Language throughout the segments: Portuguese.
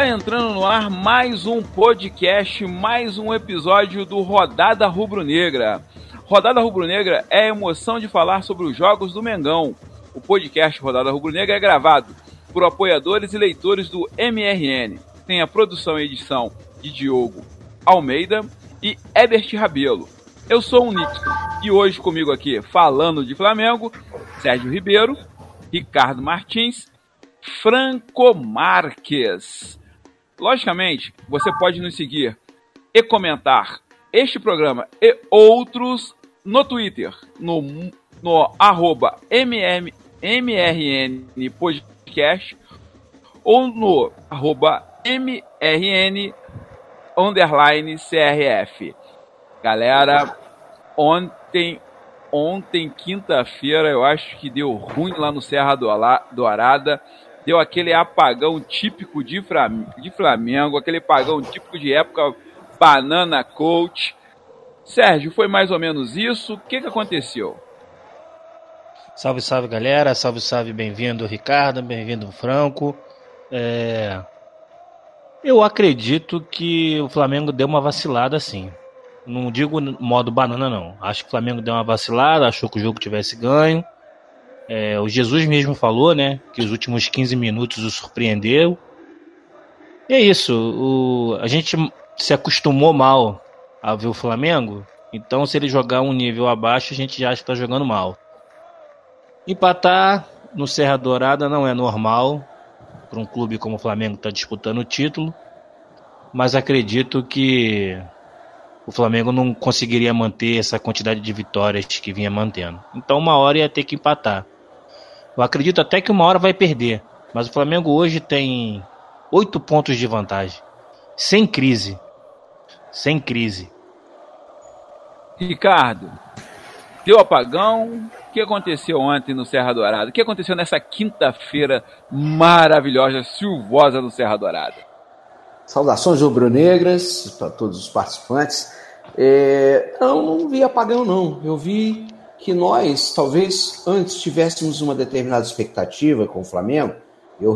Está entrando no ar mais um podcast, mais um episódio do Rodada Rubro-Negra. Rodada Rubro-Negra é a emoção de falar sobre os jogos do Mengão. O podcast Rodada Rubro-Negra é gravado por apoiadores e leitores do MRN. Tem a produção e edição de Diogo Almeida e Ebert Rabelo. Eu sou o Nixon e hoje comigo aqui, falando de Flamengo, Sérgio Ribeiro, Ricardo Martins, Franco Marques. Logicamente, você pode nos seguir e comentar este programa e outros no Twitter, no, no arroba MM, MRN Podcast ou no arroba MRN underline CRF. Galera, ontem, ontem, quinta-feira, eu acho que deu ruim lá no Serra Dourada. Deu aquele apagão típico de Flamengo, aquele apagão típico de época Banana Coach. Sérgio, foi mais ou menos isso. O que, que aconteceu? Salve, salve galera, salve, salve, bem-vindo Ricardo, bem-vindo Franco. É... Eu acredito que o Flamengo deu uma vacilada sim. Não digo modo banana, não. Acho que o Flamengo deu uma vacilada, achou que o jogo tivesse ganho. É, o Jesus mesmo falou, né? Que os últimos 15 minutos o surpreendeu. E é isso. O, a gente se acostumou mal a ver o Flamengo. Então, se ele jogar um nível abaixo, a gente já está jogando mal. Empatar no Serra Dourada não é normal para um clube como o Flamengo estar tá disputando o título. Mas acredito que o Flamengo não conseguiria manter essa quantidade de vitórias que vinha mantendo. Então uma hora ia ter que empatar. Eu acredito até que uma hora vai perder. Mas o Flamengo hoje tem oito pontos de vantagem. Sem crise. Sem crise. Ricardo, deu apagão. O que aconteceu ontem no Serra Dourada? O que aconteceu nessa quinta-feira maravilhosa, chuvosa no Serra Dourada? Saudações rubro-negras para todos os participantes. É, não, não vi apagão, não. Eu vi que nós, talvez antes tivéssemos uma determinada expectativa com o Flamengo. Eu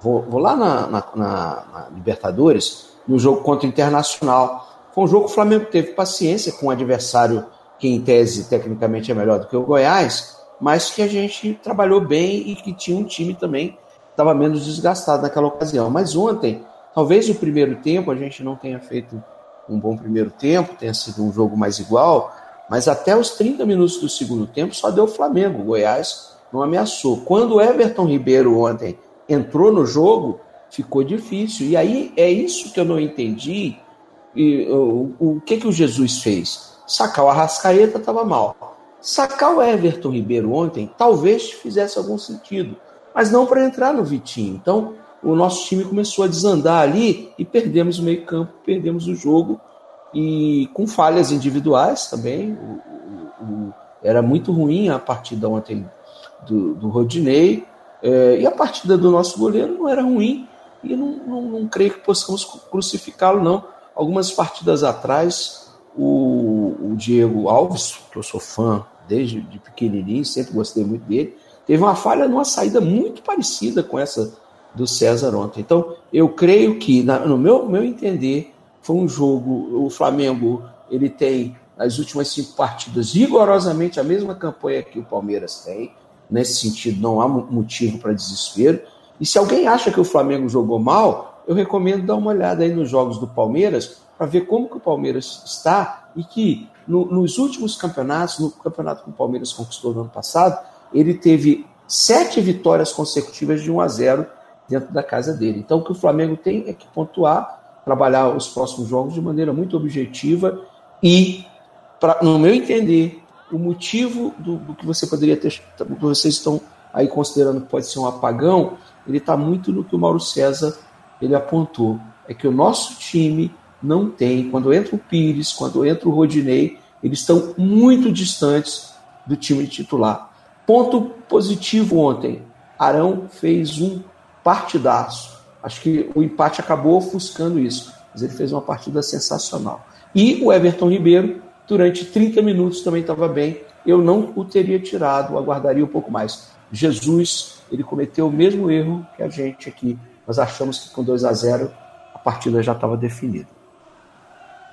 vou, vou lá na, na, na, Libertadores, no jogo contra o Internacional. Foi um jogo que o Flamengo teve paciência com um adversário que, em tese, tecnicamente é melhor do que o Goiás, mas que a gente trabalhou bem e que tinha um time também estava menos desgastado naquela ocasião. Mas ontem Talvez o primeiro tempo a gente não tenha feito um bom primeiro tempo, tenha sido um jogo mais igual, mas até os 30 minutos do segundo tempo só deu Flamengo. O Goiás não ameaçou. Quando o Everton Ribeiro ontem entrou no jogo, ficou difícil. E aí é isso que eu não entendi. E, o, o que, que o Jesus fez? Sacar o Arrascaeta estava mal. Sacar o Everton Ribeiro ontem talvez fizesse algum sentido, mas não para entrar no Vitinho. Então, o nosso time começou a desandar ali e perdemos o meio-campo, perdemos o jogo e com falhas individuais também. O, o, o, era muito ruim a partida ontem do, do Rodinei é, e a partida do nosso goleiro não era ruim e não, não, não creio que possamos crucificá-lo, não. Algumas partidas atrás, o, o Diego Alves, que eu sou fã desde de pequenininho, sempre gostei muito dele, teve uma falha numa saída muito parecida com essa do César ontem. Então, eu creio que, na, no meu, meu entender, foi um jogo. O Flamengo ele tem, nas últimas cinco partidas, rigorosamente a mesma campanha que o Palmeiras tem. Nesse sentido, não há motivo para desespero. E se alguém acha que o Flamengo jogou mal, eu recomendo dar uma olhada aí nos jogos do Palmeiras para ver como que o Palmeiras está e que no, nos últimos campeonatos, no campeonato que o Palmeiras conquistou no ano passado, ele teve sete vitórias consecutivas de 1 a 0 dentro da casa dele. Então, o que o Flamengo tem é que pontuar, trabalhar os próximos jogos de maneira muito objetiva e, pra, no meu entender, o motivo do, do que você poderia ter, que vocês estão aí considerando que pode ser um apagão, ele está muito no que o Mauro César ele apontou. É que o nosso time não tem, quando entra o Pires, quando entra o Rodinei, eles estão muito distantes do time titular. Ponto positivo ontem. Arão fez um partidaço. Acho que o empate acabou ofuscando isso, mas ele fez uma partida sensacional. E o Everton Ribeiro, durante 30 minutos, também estava bem. Eu não o teria tirado, aguardaria um pouco mais. Jesus, ele cometeu o mesmo erro que a gente aqui nós achamos que com 2 a 0 a partida já estava definida.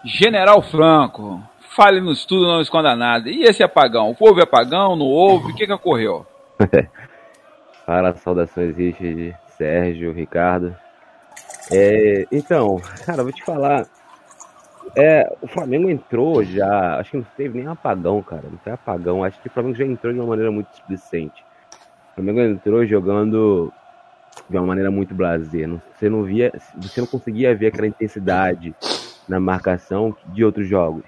General Franco, fale-nos tudo, não esconda nada. E esse apagão? Houve apagão? Não houve? O que, que ocorreu? Fala, saudações, Richard, Sérgio, Ricardo. É, então, cara, vou te falar. É, o Flamengo entrou já. Acho que não teve nem apagão, cara. Não foi apagão. Acho que o Flamengo já entrou de uma maneira muito displicente. O Flamengo entrou jogando de uma maneira muito blazer. Você não via, você não conseguia ver aquela intensidade na marcação de outros jogos.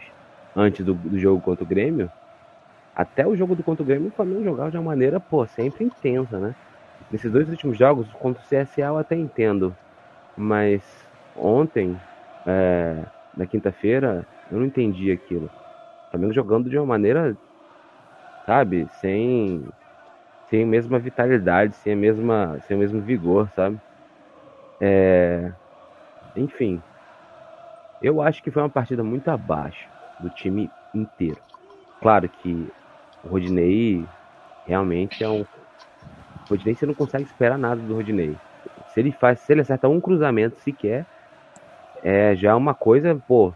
Antes do, do jogo contra o Grêmio, até o jogo do contra o Grêmio, o Flamengo jogava de uma maneira, pô, sempre intensa, né? Nesses dois últimos jogos, contra o CSA eu até entendo. Mas ontem, é, na quinta-feira, eu não entendi aquilo. O Flamengo jogando de uma maneira, sabe, sem, sem a mesma vitalidade, sem, a mesma, sem o mesmo vigor, sabe? É, enfim, eu acho que foi uma partida muito abaixo do time inteiro. Claro que o Rodinei realmente é um. O Rodinei você não consegue esperar nada do Rodinei. Se ele faz, se ele acerta um cruzamento sequer, é já uma coisa, pô.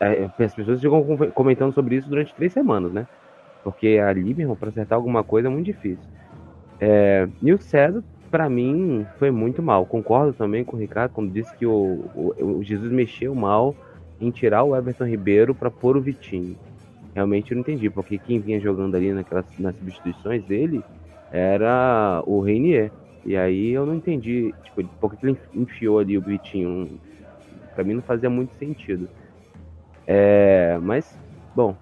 É, as pessoas ficam comentando sobre isso durante três semanas, né? Porque ali, meu irmão, pra acertar alguma coisa é muito difícil. É, e o César para mim foi muito mal. Concordo também com o Ricardo quando disse que o, o, o Jesus mexeu mal em tirar o Everton Ribeiro para pôr o Vitinho. Realmente eu não entendi, porque quem vinha jogando ali naquelas, nas substituições dele era o Reinier. E aí eu não entendi, tipo, por que ele enfiou ali o Vitinho. Para mim não fazia muito sentido. É, mas, bom,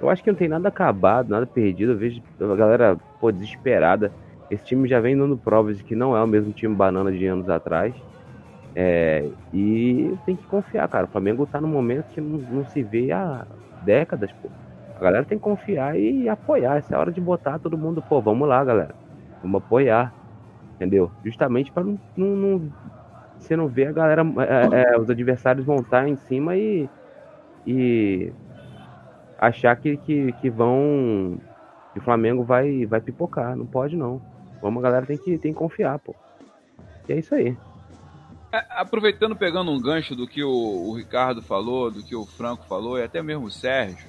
eu acho que não tem nada acabado, nada perdido. Eu vejo a galera, pô, desesperada esse time já vem dando provas de que não é o mesmo time banana de anos atrás. É, e tem que confiar, cara. O Flamengo tá num momento que não, não, se vê há décadas, pô. A galera tem que confiar e apoiar. Essa é a hora de botar todo mundo, pô, vamos lá, galera. Vamos apoiar. Entendeu? Justamente para não, não, não, Você não vê a galera. É, é, os adversários montar em cima e. E. Achar que, que, que vão. Que o Flamengo vai, vai pipocar. Não pode, não. Vamos, a galera tem que, tem que confiar, pô. E é isso aí. É, aproveitando, pegando um gancho do que o, o, Ricardo falou, do que o Franco falou, e até mesmo o Sérgio,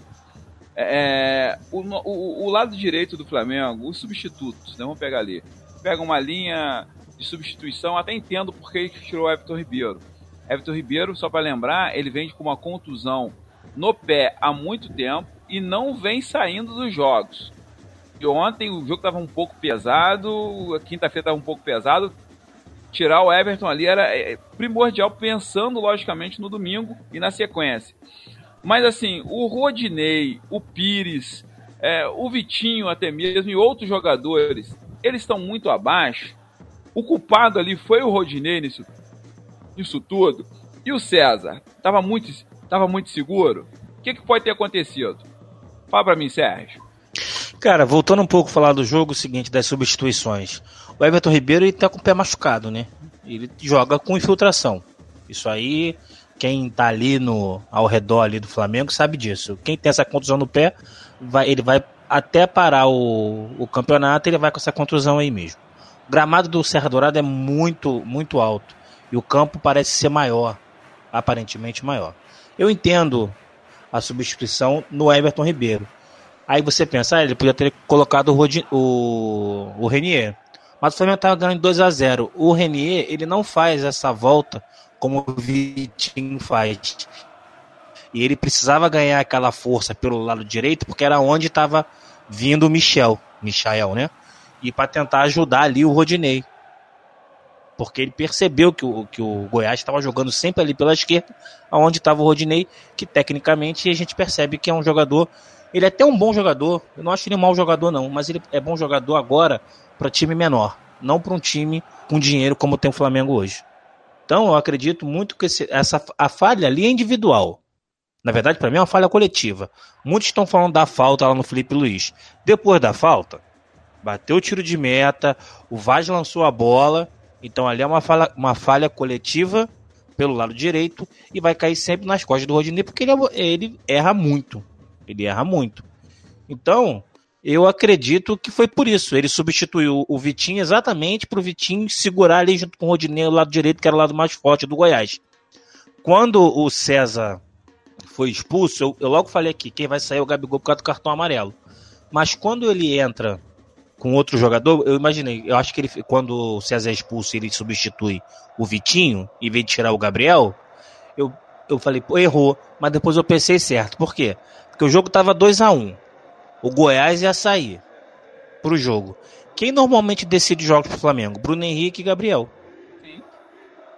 é, o, o, o, lado direito do Flamengo, os substitutos, né, vamos pegar ali, pega uma linha de substituição, até entendo porque ele tirou o Everton Ribeiro. Everton Ribeiro, só para lembrar, ele vem com uma contusão no pé há muito tempo e não vem saindo dos jogos. E ontem o jogo estava um pouco pesado, a quinta-feira estava um pouco pesado. Tirar o Everton ali era é, primordial, pensando logicamente no domingo e na sequência. Mas assim, o Rodinei, o Pires, é, o Vitinho até mesmo e outros jogadores, eles estão muito abaixo. O culpado ali foi o Rodinei nisso, nisso tudo. E o César? Estava muito, tava muito seguro? O que, que pode ter acontecido? Fala para mim, Sérgio. Cara, voltando um pouco a falar do jogo seguinte, das substituições. O Everton Ribeiro ele tá com o pé machucado, né? Ele joga com infiltração. Isso aí, quem tá ali no, ao redor ali do Flamengo sabe disso. Quem tem essa contusão no pé, vai, ele vai até parar o, o campeonato, ele vai com essa contusão aí mesmo. O gramado do Serra Dourada é muito, muito alto. E o campo parece ser maior, aparentemente maior. Eu entendo a substituição no Everton Ribeiro. Aí você pensa, ah, ele podia ter colocado o, Rodi, o, o Renier. Mas o Flamengo estava ganhando 2 a 0 O Renier, ele não faz essa volta como o Vitinho faz. E ele precisava ganhar aquela força pelo lado direito, porque era onde estava vindo o Michel, Michael, né? E para tentar ajudar ali o Rodinei. Porque ele percebeu que o, que o Goiás estava jogando sempre ali pela esquerda, aonde estava o Rodinei, que tecnicamente a gente percebe que é um jogador ele é até um bom jogador. Eu não acho ele um mau jogador, não. Mas ele é bom jogador agora para time menor. Não para um time com dinheiro como tem o Flamengo hoje. Então eu acredito muito que esse, essa, a falha ali é individual. Na verdade, para mim é uma falha coletiva. Muitos estão falando da falta lá no Felipe Luiz. Depois da falta, bateu o tiro de meta, o Vaz lançou a bola. Então ali é uma falha, uma falha coletiva pelo lado direito e vai cair sempre nas costas do Rodinei porque ele, ele erra muito. Ele erra muito. Então, Eu acredito que foi por isso. Ele substituiu o Vitinho exatamente para o Vitinho segurar ali junto com o Rodinei, o lado direito, que era o lado mais forte do Goiás. Quando o César foi expulso, eu, eu logo falei aqui, quem vai sair é o Gabigol por causa do cartão amarelo. Mas quando ele entra com outro jogador, eu imaginei, eu acho que ele, quando o César é expulso, ele substitui o Vitinho, em vez de tirar o Gabriel, eu, eu falei, errou, mas depois eu pensei certo. Por quê? Porque o jogo tava 2 a 1 um. O Goiás ia sair pro jogo. Quem normalmente decide jogos pro Flamengo? Bruno Henrique e Gabriel. Sim.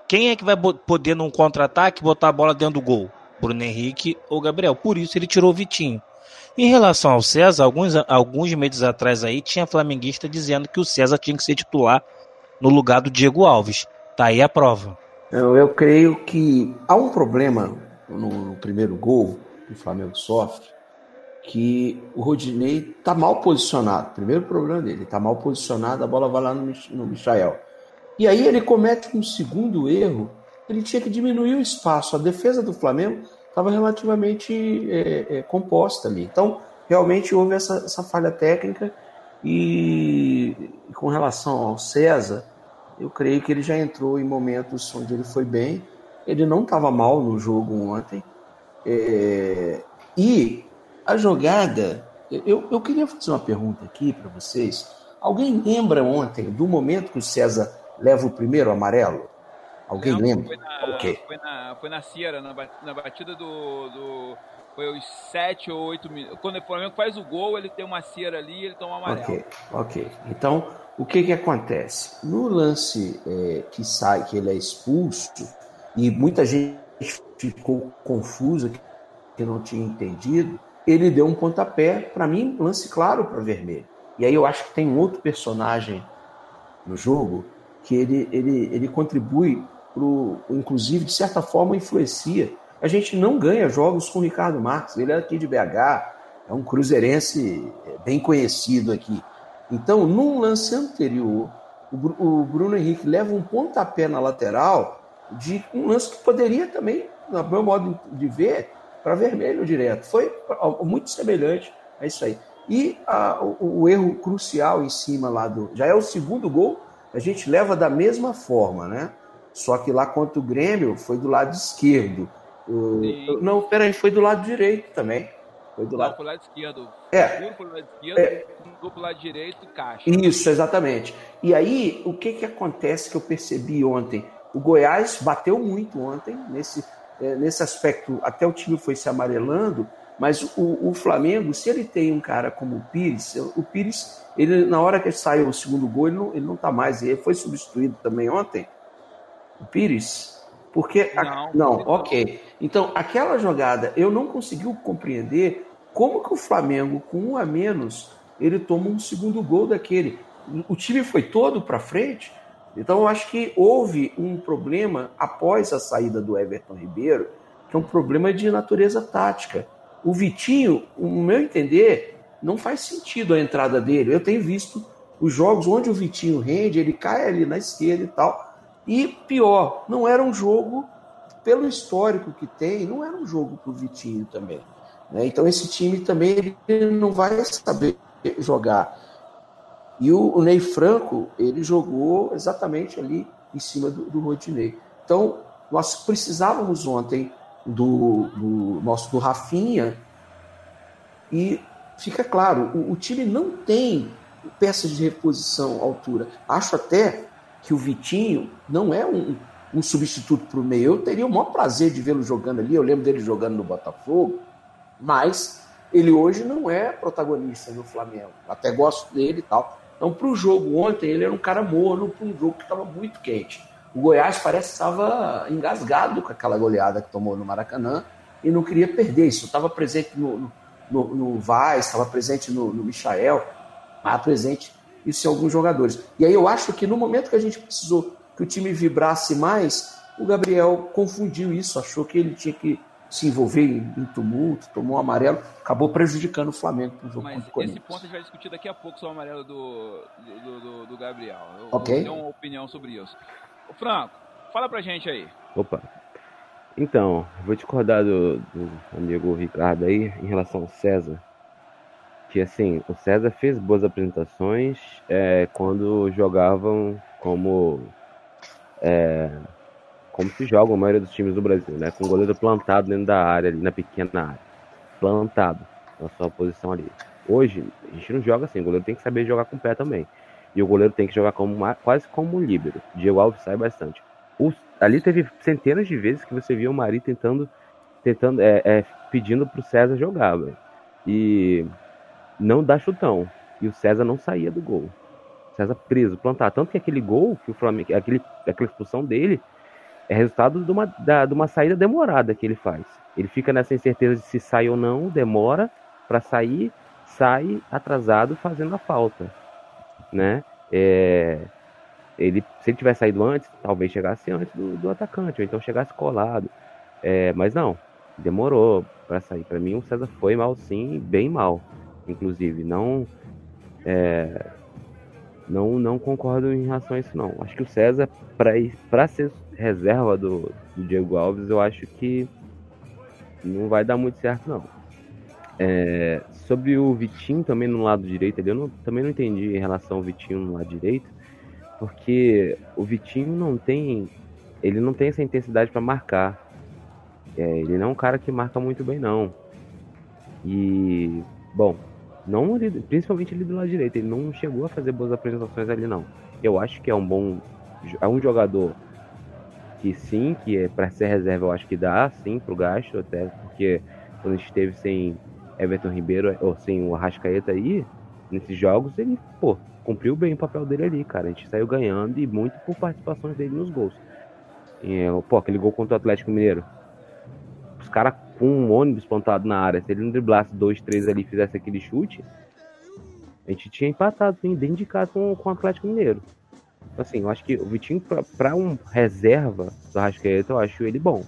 Quem é que vai poder, num contra-ataque, botar a bola dentro do gol? Bruno Henrique ou Gabriel. Por isso ele tirou o Vitinho. Em relação ao César, alguns, alguns meses atrás aí tinha flamenguista dizendo que o César tinha que ser titular no lugar do Diego Alves. Tá aí a prova. Eu, eu creio que há um problema no, no primeiro gol que o Flamengo sofre, que o Rodinei está mal posicionado. Primeiro problema dele, está mal posicionado, a bola vai lá no, no Michael. E aí ele comete um segundo erro, ele tinha que diminuir o espaço. A defesa do Flamengo estava relativamente é, é, composta ali. Então, realmente houve essa, essa falha técnica e, com relação ao César, eu creio que ele já entrou em momentos onde ele foi bem. Ele não estava mal no jogo ontem. É, e a jogada, eu, eu queria fazer uma pergunta aqui para vocês. Alguém lembra ontem do momento que o César leva o primeiro amarelo? Alguém Não, lembra? Foi na, okay. foi na, foi na Sierra, na, na batida do, do. Foi os 7 ou 8 minutos. Quando o Flamengo faz o gol, ele tem uma Sierra ali e ele toma amarelo. Ok, ok. Então, o que que acontece? No lance é, que sai, que ele é expulso, e muita gente ficou confusa, que não tinha entendido, ele deu um pontapé, para mim, lance claro para vermelho. E aí eu acho que tem um outro personagem no jogo que ele, ele, ele contribui pro, inclusive, de certa forma, influencia. A gente não ganha jogos com o Ricardo Marques, ele é aqui de BH, é um cruzeirense é, bem conhecido aqui. Então, num lance anterior, o Bruno Henrique leva um pontapé na lateral de um lance que poderia também, no meu modo de ver, para vermelho direto. Foi muito semelhante a isso aí. E a, o, o, erro crucial em cima lá do. Já é o segundo gol, a gente leva da mesma forma, né? Só que lá contra o Grêmio foi do lado esquerdo. O... Não, peraí, foi do lado direito também. Foi do lado... Lado esquerdo. É. Pro lado esquerdo, é. pro lado direito, caixa. Isso, exatamente. E aí, o que que acontece que eu percebi ontem? O Goiás bateu muito ontem, nesse, é, nesse aspecto, até o time foi se amarelando, mas o, o, Flamengo, se ele tem um cara como o Pires, o Pires, ele, na hora que saiu o segundo gol, ele não, ele não tá mais. Ele foi substituído também ontem. O Pires? Porque. Não, a, não ok. Então, aquela jogada, eu não consegui compreender como que o Flamengo, com um a menos, ele toma um segundo gol daquele. O time foi todo para frente. Então, eu acho que houve um problema após a saída do Everton Ribeiro, que é um problema de natureza tática o Vitinho, no meu entender, não faz sentido a entrada dele. Eu tenho visto os jogos onde o Vitinho rende, ele cai ali na esquerda e tal. E pior, não era um jogo, pelo histórico que tem, não era um jogo para o Vitinho também. Né? Então esse time também ele não vai saber jogar. E o, Ney Franco, ele jogou exatamente ali em cima do, do Rodinei. Então, nós precisávamos ontem do, do nosso do Rafinha. E fica claro, o, o, time não tem peças de reposição à altura. Acho até que o Vitinho não é um, um substituto para o meio. Eu teria o maior prazer de vê-lo jogando ali. Eu lembro dele jogando no Botafogo, mas ele hoje não é protagonista no Flamengo. Até gosto dele e tal. Então, para o jogo ontem, ele era um cara morno para um jogo que estava muito quente. O Goiás parece que estava engasgado com aquela goleada que tomou no Maracanã e não queria perder. Isso estava presente no, no, no Vaz, estava presente no, no Michael, estava presente isso em alguns jogadores. E aí eu acho que no momento que a gente precisou que o time vibrasse mais, o Gabriel confundiu isso, achou que ele tinha que se envolver em, tumulto, tomou um amarelo, acabou prejudicando o Flamengo no jogo Mas contra o Corinthians. Esse ponto a gente vai discutir daqui a pouco sobre o amarelo do, do, do, do Gabriel. Eu, ok. eu tenho uma opinião sobre isso. Ô Franco, fala pra gente aí. Opa. Então, vou discordar do, do amigo Ricardo aí em relação ao César. que assim, o César fez boas apresentações é, quando jogavam como é, como se joga a maioria dos times do Brasil, né? Com o goleiro plantado dentro da área, ali na pequena área. Plantado na sua posição ali. Hoje, a gente não joga assim, o goleiro tem que saber jogar com o pé também. E o goleiro tem que jogar como uma, quase como um líbero. Diego Alves sai bastante. O, ali teve centenas de vezes que você via o Mari tentando, tentando é, é, pedindo pro César jogar, véio. E não dá chutão. E o César não saía do gol. César preso, plantado. Tanto que aquele gol, que o Flamengo, aquele, aquela expulsão dele, é resultado de uma, da, de uma saída demorada que ele faz. Ele fica nessa incerteza de se sai ou não, demora para sair, sai atrasado fazendo a falta, né? É, ele, se ele tivesse saído antes, talvez chegasse antes do, do atacante, ou então chegasse colado. É, mas não, demorou para sair. Para mim, o César foi mal sim, bem mal, inclusive. Não, é, não, não concordo em relação a isso não. Acho que o César, para ser reserva do, do, Diego Alves, eu acho que não vai dar muito certo não. É, sobre o Vitinho também no lado direito, eu não, também não entendi em relação ao Vitinho no lado direito porque o Vitinho não tem, ele não tem essa intensidade para marcar. É, ele não é um cara que marca muito bem não. E bom, não principalmente ali do lado direito, ele não chegou a fazer boas apresentações ali não. Eu acho que é um bom, é um jogador que sim, que é para ser reserva, eu acho que dá sim pro gasto até porque quando a gente esteve sem Everton Ribeiro ou sem o Arrascaeta aí nesses jogos, ele, pô, cumpriu bem o papel dele ali, cara. A gente saiu ganhando e muito por participações dele nos gols. E, pô, aquele gol contra o Atlético Mineiro. Os caras com um ônibus plantado na área, se ele não driblasse dois, três ali e fizesse aquele chute, a gente tinha empatado dentro de casa com, com o Atlético Mineiro. Assim, eu acho que o Vitinho, pra um reserva do Rascaeta, eu acho ele bom.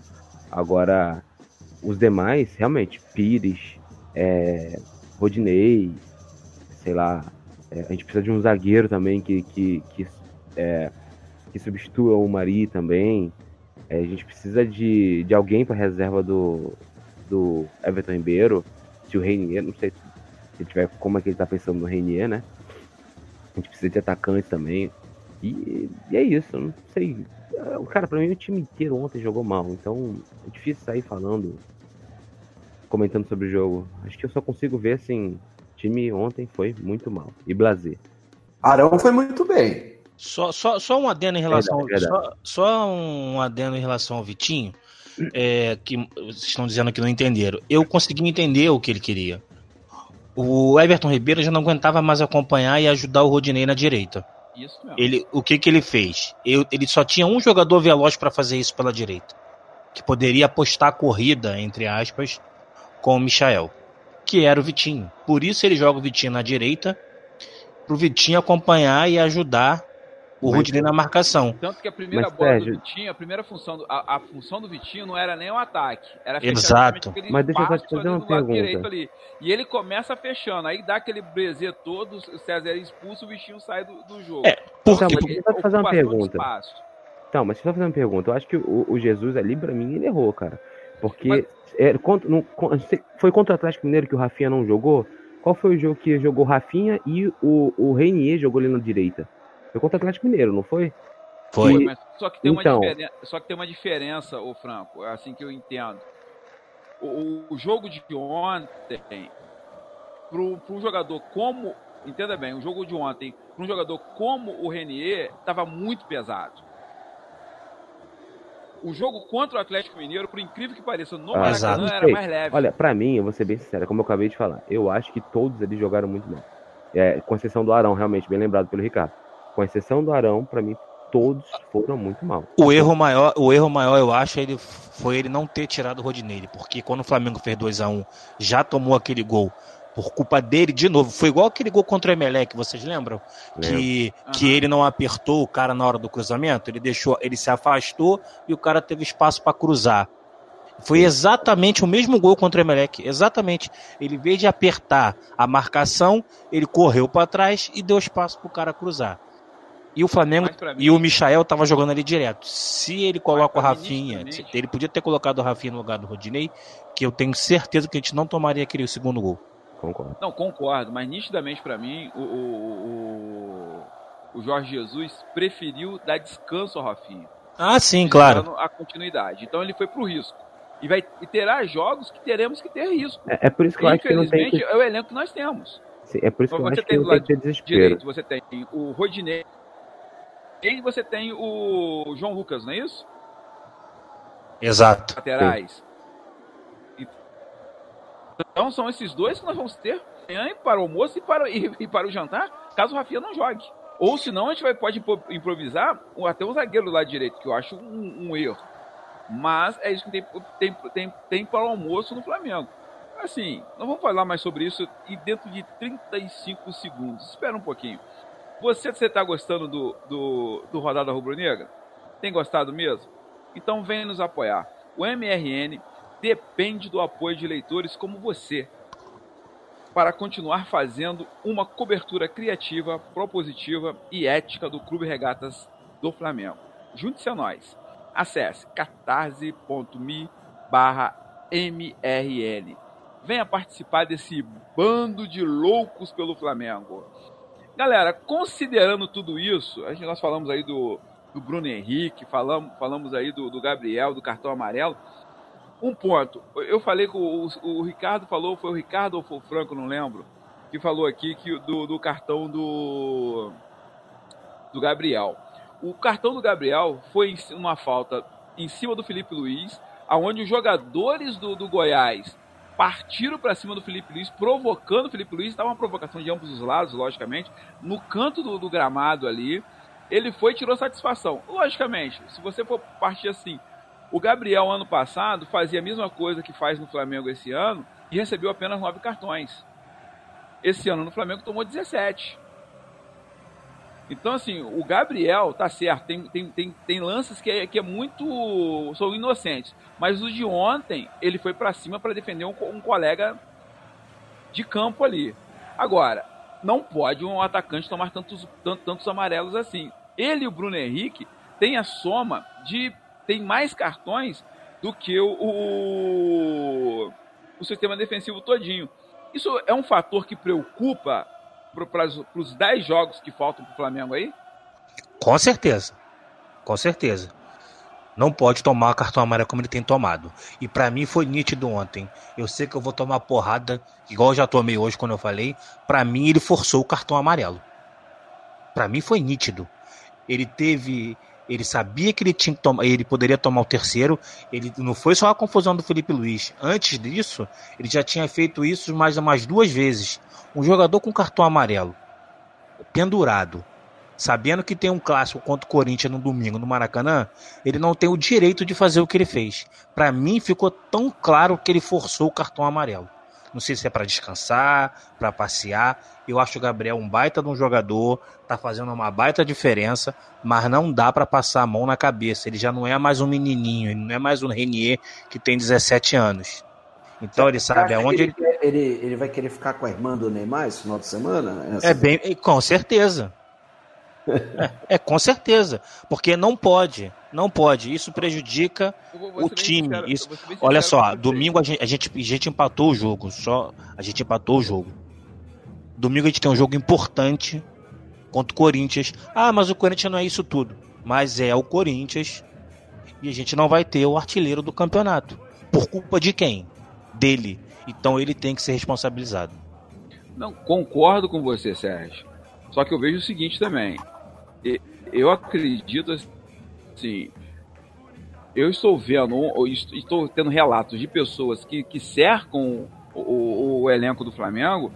Agora, os demais, realmente, Pires, é, Rodinei, sei lá, é, a gente precisa de um zagueiro também que, que, que, é, que substitua o Mari também. É, a gente precisa de, de alguém para reserva do, do Everton Ribeiro. Se o Reinier, não sei se tiver como é que ele tá pensando no Reinier, né? A gente precisa de atacante também. E, e é isso, não sei. O cara, pra mim o time inteiro ontem jogou mal, então é difícil sair falando, comentando sobre o jogo. Acho que eu só consigo ver assim time ontem foi muito mal. E Blazer. Arão foi muito bem. Só, só, só um adendo em relação verdade, verdade. Só, só, um adendo em relação ao Vitinho, é, que vocês estão dizendo que não entenderam. Eu consegui entender o que ele queria. O Everton Ribeiro já não aguentava mais acompanhar e ajudar o Rodinei na direita. Isso mesmo. Ele, o que, que ele fez? Eu, ele só tinha um jogador veloz para fazer isso pela direita. Que poderia apostar a corrida, entre aspas, com o Michael que era o Vitinho. Por isso ele joga o Vitinho na direita, pro Vitinho acompanhar e ajudar o Mas, Rudinei na marcação. Tanto que a primeira Mas, bola Sérgio... do Vitinho, a primeira função, do, a, a, função do Vitinho não era nem o ataque. Era Exato. Mas deixa eu te fazer uma pergunta. Ali. E ele começa fechando, aí dá aquele brezer todo, o César é expulso, o Vitinho sai do, do jogo. É, porque... Então, mas deixa eu fazer uma pergunta. Então, mas deixa eu fazer uma pergunta. Eu acho que o, o Jesus ali, pra mim, ele errou, cara. Porque mas... é, contra, no, foi contra o Atlético Mineiro que o Rafinha não jogou? Qual foi o jogo que jogou Rafinha e o, o Reinier jogou ali na direita? Foi contra o Atlético Mineiro, não foi? Foi. E, só, que tem então, uma diferença, só que tem uma diferença, o Franco, é assim que eu entendo. O, o jogo de ontem, para um jogador como. Entenda bem, o jogo de ontem, para um jogador como o Renier, estava muito pesado o jogo contra o Atlético Mineiro, por incrível que pareça, no Maracanã era mais leve. Olha, para mim, eu vou ser bem sincero, como eu acabei de falar, eu acho que todos eles jogaram muito bem. É, com exceção do Arão, realmente, bem lembrado pelo Ricardo. Com exceção do Arão, para mim, todos foram muito mal. O erro maior, o erro maior eu acho, ele foi ele não ter tirado o Rodinei, porque quando o Flamengo fez 2 a 1 já tomou aquele gol por culpa dele de novo. Foi igual aquele gol contra o Emelec, vocês lembram? Que, uhum. que ele não apertou o cara na hora do cruzamento, ele deixou, ele se afastou e o cara teve espaço para cruzar. Foi exatamente o mesmo gol contra o Emelec, exatamente. Ele, em vez de apertar a marcação, ele correu para trás e deu espaço para o cara cruzar. E o Flamengo mim, e o Michael tava jogando ali direto. Se ele coloca o Rafinha, ele podia ter colocado o Rafinha no lugar do Rodinei, que eu tenho certeza que a gente não tomaria aquele segundo gol. concordo. Não, concordo, mas nitidamente para mim, o, o, o, o, Jorge Jesus preferiu dar descanso ao Rafinha. Ah, sim, claro. A continuidade. Então ele foi pro risco. E, vai, e terá jogos que teremos que ter risco. É, é por isso que eu acho que não tem que... é o elenco que nós temos. Sim, é por isso que eu acho que não tem que ter desespero. Direito, você tem o Rodinei e você tem o João Lucas, não é isso? Exato. Laterais. Então são esses dois que nós vamos ter amanhã para o almoço e para, e, e para o jantar, caso o Rafinha não jogue. Ou senão a gente vai, pode improvisar até o zagueiro lá direito, que eu acho um, um erro. Mas é isso que tem, tem, tem, tem para o almoço no Flamengo. Assim, nós vamos falar mais sobre isso e dentro de 35 segundos. Espera um pouquinho. Você está gostando do, do, do Rodada Rubro Negra? Tem gostado mesmo? Então vem nos apoiar. O MRN depende do apoio de leitores como você para continuar fazendo uma cobertura criativa, propositiva e ética do Clube Regatas do Flamengo. Junte-se a nós. Acesse catarse.me MRN. Venha participar desse bando de loucos pelo Flamengo. Galera, considerando tudo isso, a gente, nós falamos aí do, do Bruno Henrique, falamos, falamos aí do, do Gabriel, do cartão amarelo. Um ponto. Eu falei que o, o, Ricardo falou, foi o Ricardo ou foi o Franco, não lembro, que falou aqui que do, do cartão do, do Gabriel. O cartão do Gabriel foi uma falta em cima do Felipe Luiz, aonde os jogadores do, do Goiás partiram para cima do Felipe Luiz, provocando o Felipe Luiz. Estava uma provocação de ambos os lados, logicamente, no canto do, do gramado ali. Ele foi e tirou satisfação. Logicamente, se você for partir assim, o Gabriel, ano passado, fazia a mesma coisa que faz no Flamengo esse ano e recebeu apenas nove cartões. Esse ano no Flamengo tomou 17. Então, assim, o Gabriel tá certo, tem, tem, tem, tem lances que é, que é muito. são inocentes. Mas o de ontem, ele foi para cima para defender um, um colega de campo ali. Agora, não pode um atacante tomar tantos, tantos, tantos amarelos assim. Ele e o Bruno Henrique têm a soma de tem mais cartões do que o, o, o sistema defensivo todinho. Isso é um fator que preocupa para os 10 jogos que faltam para o Flamengo aí? Com certeza. Com certeza. Não pode tomar cartão amarelo como ele tem tomado. E para mim foi nítido ontem. Eu sei que eu vou tomar porrada, igual já tomei hoje quando eu falei. Para mim ele forçou o cartão amarelo. Para mim foi nítido. Ele teve ele sabia que ele tinha que tomar, ele poderia tomar o terceiro. Ele não foi só a confusão do Felipe Luiz. Antes disso, ele já tinha feito isso mais umas duas vezes. Um jogador com cartão amarelo, pendurado, sabendo que tem um clássico contra o Corinthians no domingo no Maracanã, ele não tem o direito de fazer o que ele fez. Para mim ficou tão claro que ele forçou o cartão amarelo. Não sei se é para descansar, para passear. Eu acho o Gabriel um baita de um jogador, tá fazendo uma baita diferença, mas não dá para passar a mão na cabeça. Ele já não é mais um menininho, ele não é mais um Renier que tem 17 anos. Então ele sabe aonde ele, ele... ele, ele vai querer ficar com a irmã do Neymar esse final de semana? É bem, com certeza. É, com certeza, porque não pode, não pode. Isso prejudica o time. Sincero, Isso, olha só, domingo a gente, a gente, a gente empatou o jogo, só a gente empatou o jogo. Domingo a gente tem um jogo importante contra o Corinthians. Ah, mas o Corinthians não é isso tudo. Mas é o Corinthians e a gente não vai ter o artilheiro do campeonato. Por culpa de quem? Dele. Então ele tem que ser responsabilizado. Não, concordo com você, Sérgio. Só que eu vejo o seguinte também. Eu acredito assim. Eu estou vendo, ou estou tendo relatos de pessoas que, que cercam o, o, o elenco do Flamengo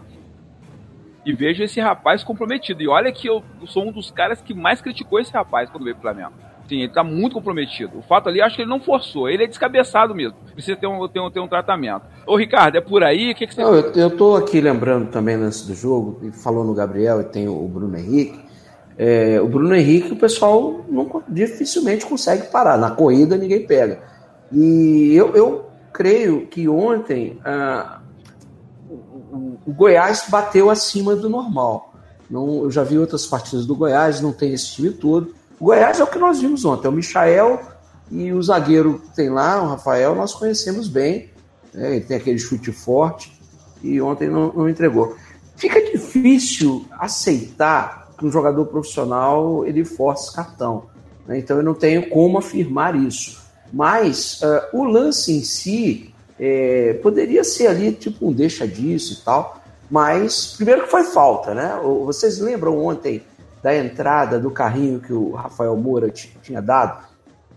e vejo esse rapaz comprometido. E olha que eu sou um dos caras que mais criticou esse rapaz quando veio pro Flamengo. Sim, ele tá muito comprometido. O fato ali, acho que ele não forçou. Ele é descabeçado mesmo. Precisa ter um, ter um, ter um tratamento. Ô, Ricardo, é por aí? O que, que você... Não, eu, eu tô aqui lembrando também antes do jogo, falou no Gabriel e tem o Bruno Henrique. É, o Bruno Henrique, o pessoal não, dificilmente consegue parar. Na corrida, ninguém pega. E eu, eu creio que ontem ah, o, o Goiás bateu acima do normal. Não, eu já vi outras partidas do Goiás, não tem esse time todo. O Goiás é o que nós vimos ontem, é o Michael e o zagueiro que tem lá, o Rafael, nós conhecemos bem. Né? Ele tem aquele chute forte. e ontem não, não entregou. Fica difícil aceitar que um jogador profissional ele force cartão. Né? Então eu não tenho como afirmar isso. Mas uh, o lance em si é, poderia ser ali tipo um deixa disso e tal. Mas primeiro que foi falta, né? Vocês lembram ontem da entrada do carrinho que o Rafael Moura tinha dado?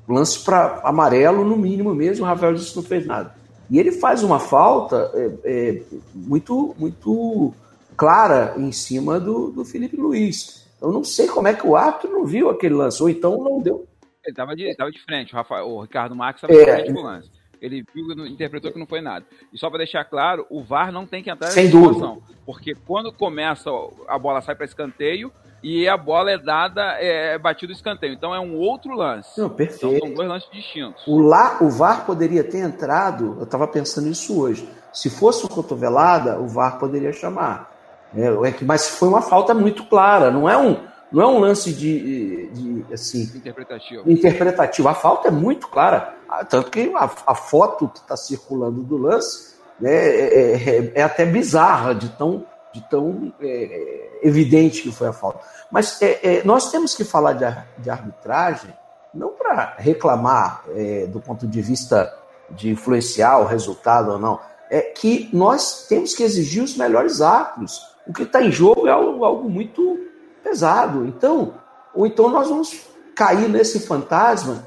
Lance para amarelo, no mínimo mesmo, o Rafael disse que não fez nada. E ele faz uma falta é, é, muito, muito clara em cima do, do Felipe Luiz. Eu não sei como é que o árbitro não viu aquele lance, ou então não deu. Ele estava de, tava de frente, o, Rafael, o Ricardo Marques estava é, de frente pro lance. Ele viu, interpretou que não foi nada. E só para deixar claro, o VAR não tem que entrar nessa situação. Porque quando começa, a bola sai para escanteio e a bola é dada, é, é batido o escanteio. Então é um outro lance. Não, perfeito. Então são dois lances distintos. O, lá, o VAR poderia ter entrado, eu estava pensando isso hoje. Se fosse uma cotovelada, o VAR poderia chamar. É, é, mas foi uma falta muito clara, não é um, não é um lance de, de assim interpretativo. interpretativo. A falta é muito clara, ah, tanto que a, a foto que está circulando do lance né, é, é, é, até bizarra de tão, de tão é, evidente que foi a falta. Mas é, é, nós temos que falar de, de arbitragem não para reclamar do ponto de vista de influenciar o resultado ou não, é que nós temos que exigir os melhores árbitros o que está em jogo é algo, algo, muito pesado. Então, ou então nós vamos cair nesse fantasma.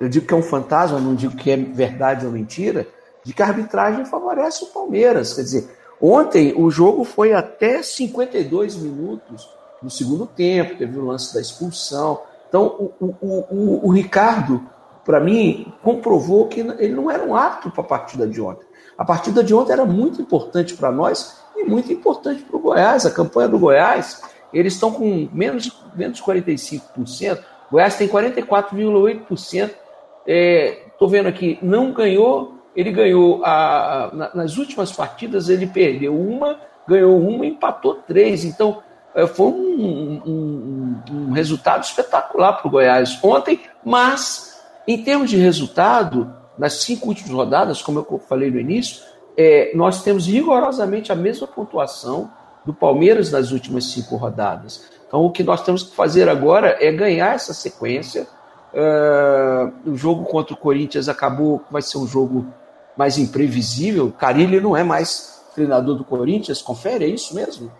Eu digo que é um fantasma, não digo que é verdade ou mentira, de que a arbitragem favorece o Palmeiras. Quer dizer, ontem o jogo foi até 52 minutos no segundo tempo, teve o lance da expulsão. Então, o, o, o, o Ricardo, para mim, comprovou que ele não era um apto para a partida de ontem. A partida de ontem era muito importante para nós e muito importante para o Goiás. A campanha do Goiás, eles estão com menos, menos 45%. O Goiás tem 44,8%. Estou é, vendo aqui, não ganhou. Ele ganhou a, a, nas últimas partidas, ele perdeu uma, ganhou uma, empatou três. Então, é, foi um, um, um resultado espetacular para o Goiás ontem, mas em termos de resultado, nas cinco últimas rodadas, como eu falei no início, é, nós temos rigorosamente a mesma pontuação do Palmeiras nas últimas cinco rodadas. Então, o que nós temos que fazer agora é ganhar essa sequência. Uh, o jogo contra o Corinthians acabou, vai ser um jogo mais imprevisível. Carilli não é mais treinador do Corinthians, confere, é isso mesmo?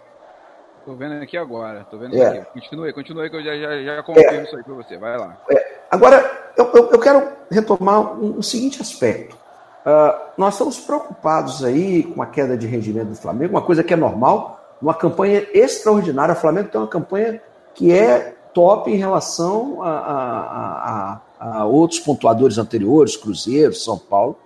Tô vendo aqui agora, tô vendo é. aqui. Continue, continue que eu já, já, já confirmo é. isso aí para você, vai lá. É. Agora, eu, eu, eu, quero retomar um, um seguinte aspecto. Uh, nós estamos preocupados aí com a queda de rendimento do Flamengo, uma coisa que é normal, uma campanha extraordinária. O Flamengo tem uma campanha que é top em relação a, a, a, a outros pontuadores anteriores, Cruzeiro, São Paulo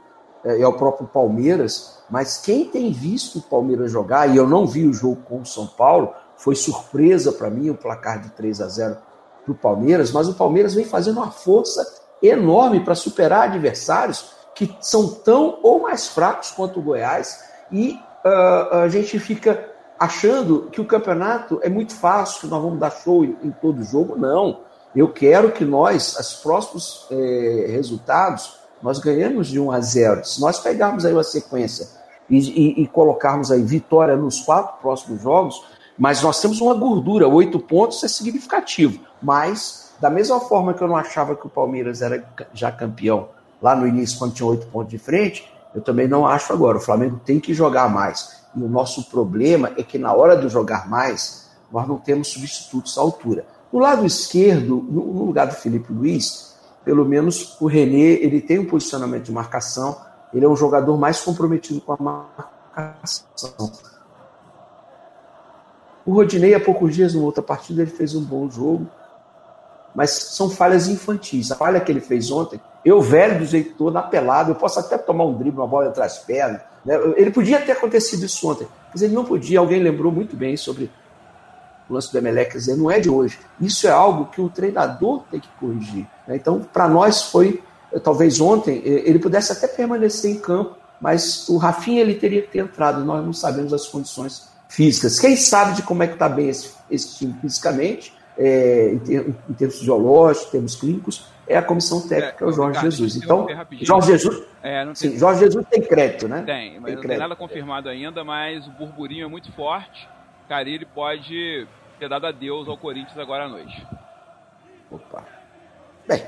é, e ao próprio Palmeiras. Mas quem tem visto o Palmeiras jogar, e eu não vi o jogo com o São Paulo, foi surpresa para mim o placar de 3 a 0 para o Palmeiras, mas o Palmeiras vem fazendo uma força enorme para superar adversários que são tão ou mais fracos quanto o Goiás, e uh, a gente fica achando que o campeonato é muito fácil, que nós vamos dar show em, todo jogo. Não. Eu quero que nós, os próximos eh, resultados, nós ganhamos de 1 a 0. Se nós pegarmos aí uma sequência e, e, e, colocarmos aí vitória nos quatro próximos jogos, mas nós temos uma gordura, oito pontos é significativo. Mas, da mesma forma que eu não achava que o Palmeiras era já campeão lá no início, quando tinha oito pontos de frente, eu também não acho agora. O Flamengo tem que jogar mais. E o nosso problema é que na hora de jogar mais, nós não temos substitutos à altura. Do lado esquerdo, no lugar do Felipe Luiz, pelo menos o René, ele tem um posicionamento de marcação, ele é um jogador mais comprometido com a marcação. O Rodinei, há poucos dias, numa outra partida, ele fez um bom jogo, mas são falhas infantis. A falha que ele fez ontem, eu velho do jeito todo, apelado, eu posso até tomar um drible, uma bola entre as pernas. Né? Ele podia ter acontecido isso ontem, mas ele não podia. Alguém lembrou muito bem sobre o lance do Emelec, quer dizer, não é de hoje. Isso é algo que o treinador tem que corrigir. Né? Então, para nós foi, talvez ontem, ele pudesse até permanecer em campo, mas o Rafinha ele teria que ter entrado, nós não sabemos as condições físicas. Quem sabe de como é que está bem esse, esse time fisicamente, é, em, ter, em, termos geológicos, em termos clínicos, é a comissão técnica, é, o Jorge Ricardo, Jesus. Então, Jorge Jesus, é, tem... sim, Jorge Jesus tem crédito, né? Tem, mas tem não crédito. tem nada confirmado ainda, mas o burburinho é muito forte. Carilli pode ter dado adeus ao Corinthians agora à noite. Opa. Bem,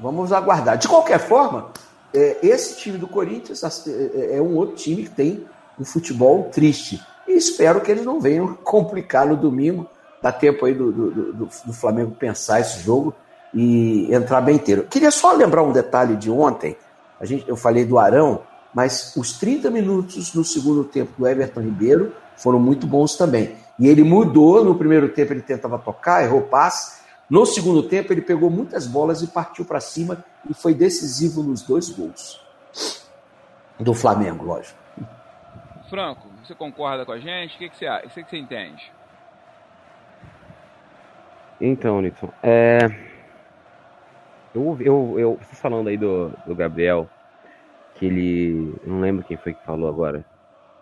vamos aguardar. De qualquer forma, é, esse time do Corinthians é, é um outro time que tem um futebol triste. E espero que eles não venham complicar no domingo. Dá tempo aí do, do, do, do Flamengo pensar esse jogo e entrar bem inteiro. Queria só lembrar um detalhe de ontem. A gente, eu falei do Arão, mas os 30 minutos no segundo tempo do Everton Ribeiro foram muito bons também. E ele mudou, no primeiro tempo ele tentava tocar, errou passe. No segundo tempo ele pegou muitas bolas e partiu para cima e foi decisivo nos dois gols. Do Flamengo, lógico. Franco, você concorda com a gente? O que, que, você, o que, que você entende? Então, Nixon, é... eu, eu, eu, você falando aí do, do Gabriel, que ele, não lembro quem foi que falou agora,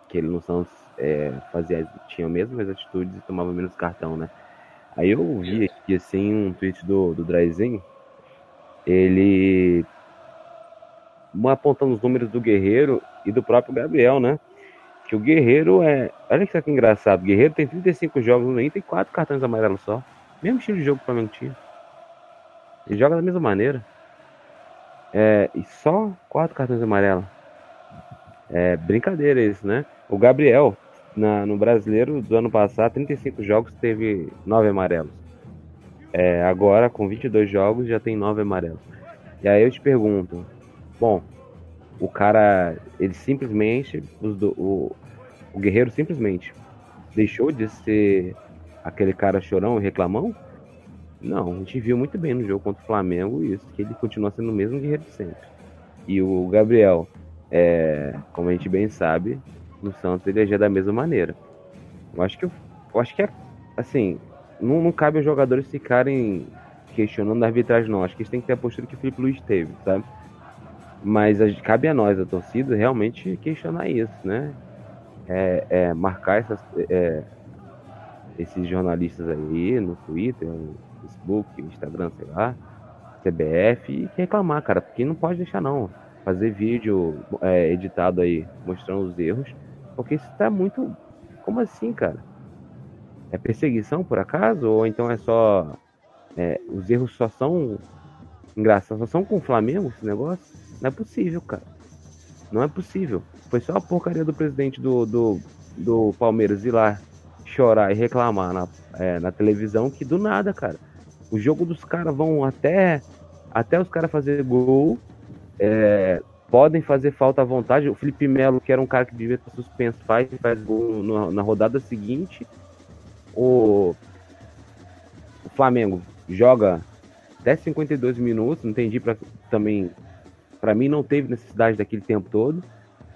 que ele no Santos é, fazia, tinha as mesmas atitudes e tomava menos cartão, né? Aí eu vi aqui, assim, um tweet do, do ele apontando os números do Guerreiro e do próprio Gabriel, né? Que o Guerreiro é. Olha que engraçado. O Guerreiro tem 35 jogos no Inter e 4 cartões amarelos só. Mesmo estilo de jogo que o Flamengo tinha. Ele joga da mesma maneira. É, e só 4 cartões amarelos. É brincadeira isso, né? O Gabriel, na, no brasileiro do ano passado, 35 jogos, teve 9 amarelos. É, agora, com 22 jogos, já tem 9 amarelos. E aí eu te pergunto: bom, o cara, ele simplesmente, do, o, o Guerreiro simplesmente deixou de ser aquele cara chorão e reclamão? Não, a gente viu muito bem no jogo contra o Flamengo isso, que ele continua sendo o mesmo guerreiro de sempre. E o Gabriel, é, como a gente bem sabe, no Santos ele agia da mesma maneira. Eu acho que eu, acho que é assim, não, não cabe aos jogadores ficarem questionando a arbitragem, não. Acho que eles têm que ter a postura que o Felipe Luiz teve, sabe? Mas a, cabe a nós, a torcida, realmente questionar isso, né? É, é marcar essas, é, esses jornalistas aí no Twitter, no Facebook, Instagram, sei lá, CBF, e reclamar, cara, porque não pode deixar não. Fazer vídeo é, editado aí mostrando os erros, porque isso tá muito. Como assim, cara? É perseguição por acaso? Ou então é só. É, os erros só são engraçados, só são com o Flamengo esse negócio? Não é possível, cara. Não é possível. Foi só a porcaria do presidente do, do, do Palmeiras ir lá chorar e reclamar na, é, na televisão que do nada, cara. O jogo dos caras vão até até os caras fazer gol, é, podem fazer falta à vontade. O Felipe Melo, que era um cara que devia estar suspenso, faz, faz gol no, na rodada seguinte. O, o Flamengo joga até 52 minutos, não entendi para também para mim não teve necessidade daquele tempo todo.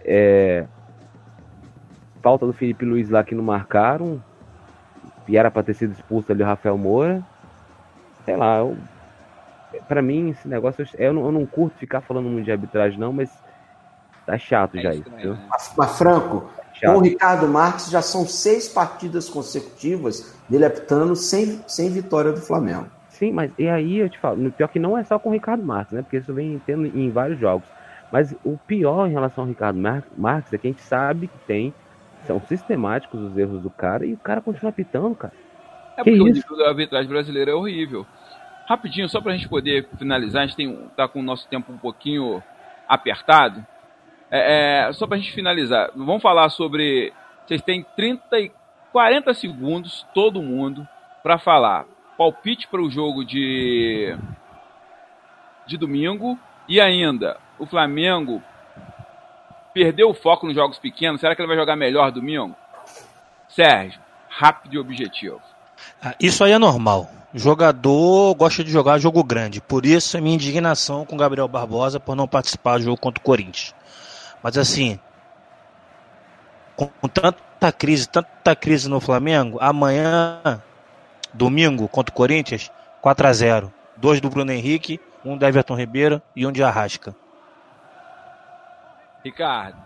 É... Falta do Felipe Luiz lá que não marcaram. E era para ter sido expulso ali o Rafael Moura. Sei lá, eu... para mim esse negócio. Eu não, eu não curto ficar falando muito de arbitragem, não, mas tá chato é já isso. Também, né? mas, Franco, com o Ricardo Marques já são seis partidas consecutivas dele apitando sem, sem vitória do Flamengo. Sim, mas e aí eu te falo, pior que não é só com o Ricardo Marques, né? Porque isso vem tendo em vários jogos. Mas o pior em relação ao Ricardo Marques é que a gente sabe que tem, são sistemáticos os erros do cara e o cara continua apitando, cara. É que porque isso? o arbitragem brasileiro é horrível. Rapidinho, só pra gente poder finalizar, a gente tem, tá com o nosso tempo um pouquinho apertado. É, é, só pra gente finalizar, vamos falar sobre. Vocês têm 30 e 40 segundos, todo mundo, para falar palpite para o jogo de, de domingo. E ainda, o Flamengo perdeu o foco nos jogos pequenos. Será que ele vai jogar melhor domingo? Sérgio, rápido e objetivo. Ah, isso aí é normal. O jogador gosta de jogar jogo grande. Por isso a minha indignação com o Gabriel Barbosa por não participar do jogo contra o Corinthians. Mas assim, com tanta crise, tanta crise no Flamengo, amanhã Domingo contra o Corinthians, 4 a 0 Dois do Bruno Henrique, um do Everton Ribeiro e um de Arrasca. Ricardo.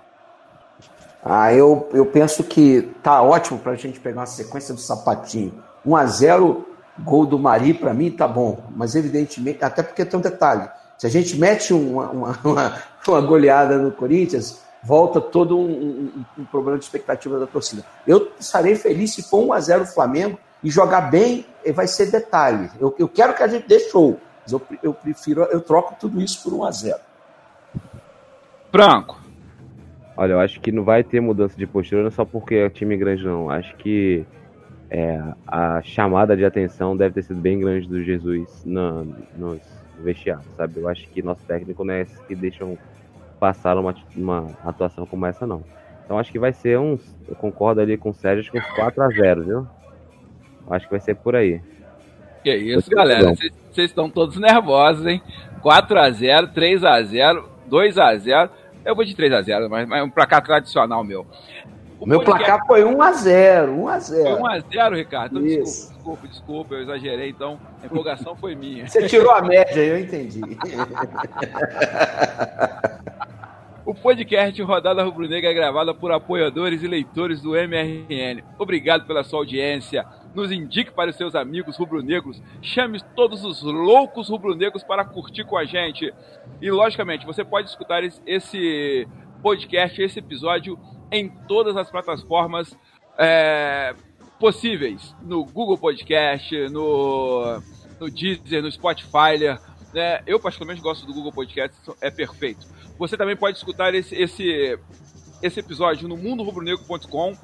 Ah, eu, eu penso que tá ótimo para a gente pegar uma sequência do sapatinho. 1 a 0 gol do Mari, para mim tá bom, mas evidentemente, até porque tem um detalhe: se a gente mete uma, uma, uma, uma goleada no Corinthians, volta todo um, um, um, problema de expectativa da torcida. Eu estarei feliz se for 1 a 0 o Flamengo e jogar bem, vai ser detalhe. Eu, eu quero que a gente dê show, mas eu, eu prefiro, eu troco tudo isso por 1 a 0 Branco. Olha, eu acho que não vai ter mudança de postura não é só porque é time grande, não. Acho que é, a chamada de atenção deve ter sido bem grande do Jesus no, nos vestiários, sabe? Eu acho que nosso técnico não é esse que deixam passar uma, uma atuação como essa, não. Então acho que vai ser uns. Eu concordo ali com o Sérgio, acho que uns 4x0, viu? Acho que vai ser por aí. Que isso, galera. Vocês estão todos nervosos, hein? 4x0, 3x0, 2x0. Eu vou de 3x0, mas, mas é um placar tradicional meu. O meu placar foi 1x0, 1x0. Foi 1x0, Ricardo? Então, desculpa, desculpa, desculpa, eu exagerei, então a empolgação foi minha. Você tirou a média, eu entendi. O podcast Rodada Rubro-Negra é gravado por apoiadores e leitores do MRN. Obrigado pela sua audiência. Nos indique para os seus amigos rubro-negros. Chame todos os loucos rubro-negros para curtir com a gente. E, logicamente, você pode escutar esse podcast, esse episódio, em todas as plataformas é, possíveis. No Google Podcast, no, no Deezer, no Spotify. Né? Eu, particularmente, gosto do Google Podcast, é perfeito. Você também pode escutar esse, esse, esse episódio no mundorubronegro.com.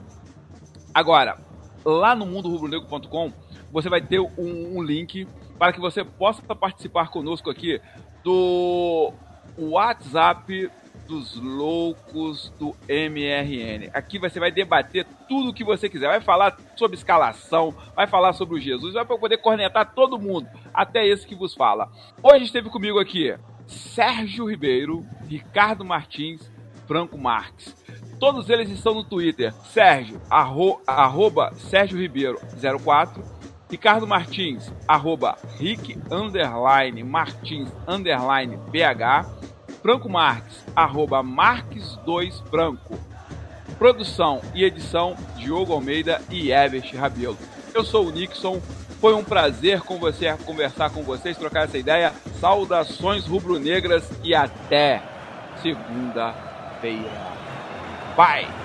Agora, lá no mundorubronegro.com, você vai ter um, um, link para que você possa participar conosco aqui do WhatsApp dos loucos do MRN. Aqui você vai debater tudo o que você quiser. Vai falar sobre escalação, vai falar sobre o Jesus, vai poder cornetar todo mundo, até esse que vos fala. Hoje esteve comigo aqui Sérgio Ribeiro, Ricardo Martins, Franco Marques. Todos eles estão no Twitter. Sérgio, arro, arroba Sérgio Ribeiro 04. Ricardo Martins, arroba Rick underline Martins underline BH. Franco Marques, arroba Marques 2 Franco. Produção e edição, Diogo Almeida e Everest Rabelo. Eu sou o Nixon foi um prazer com você conversar com vocês, trocar essa ideia. Saudações rubro-negras e até segunda-feira. Bye!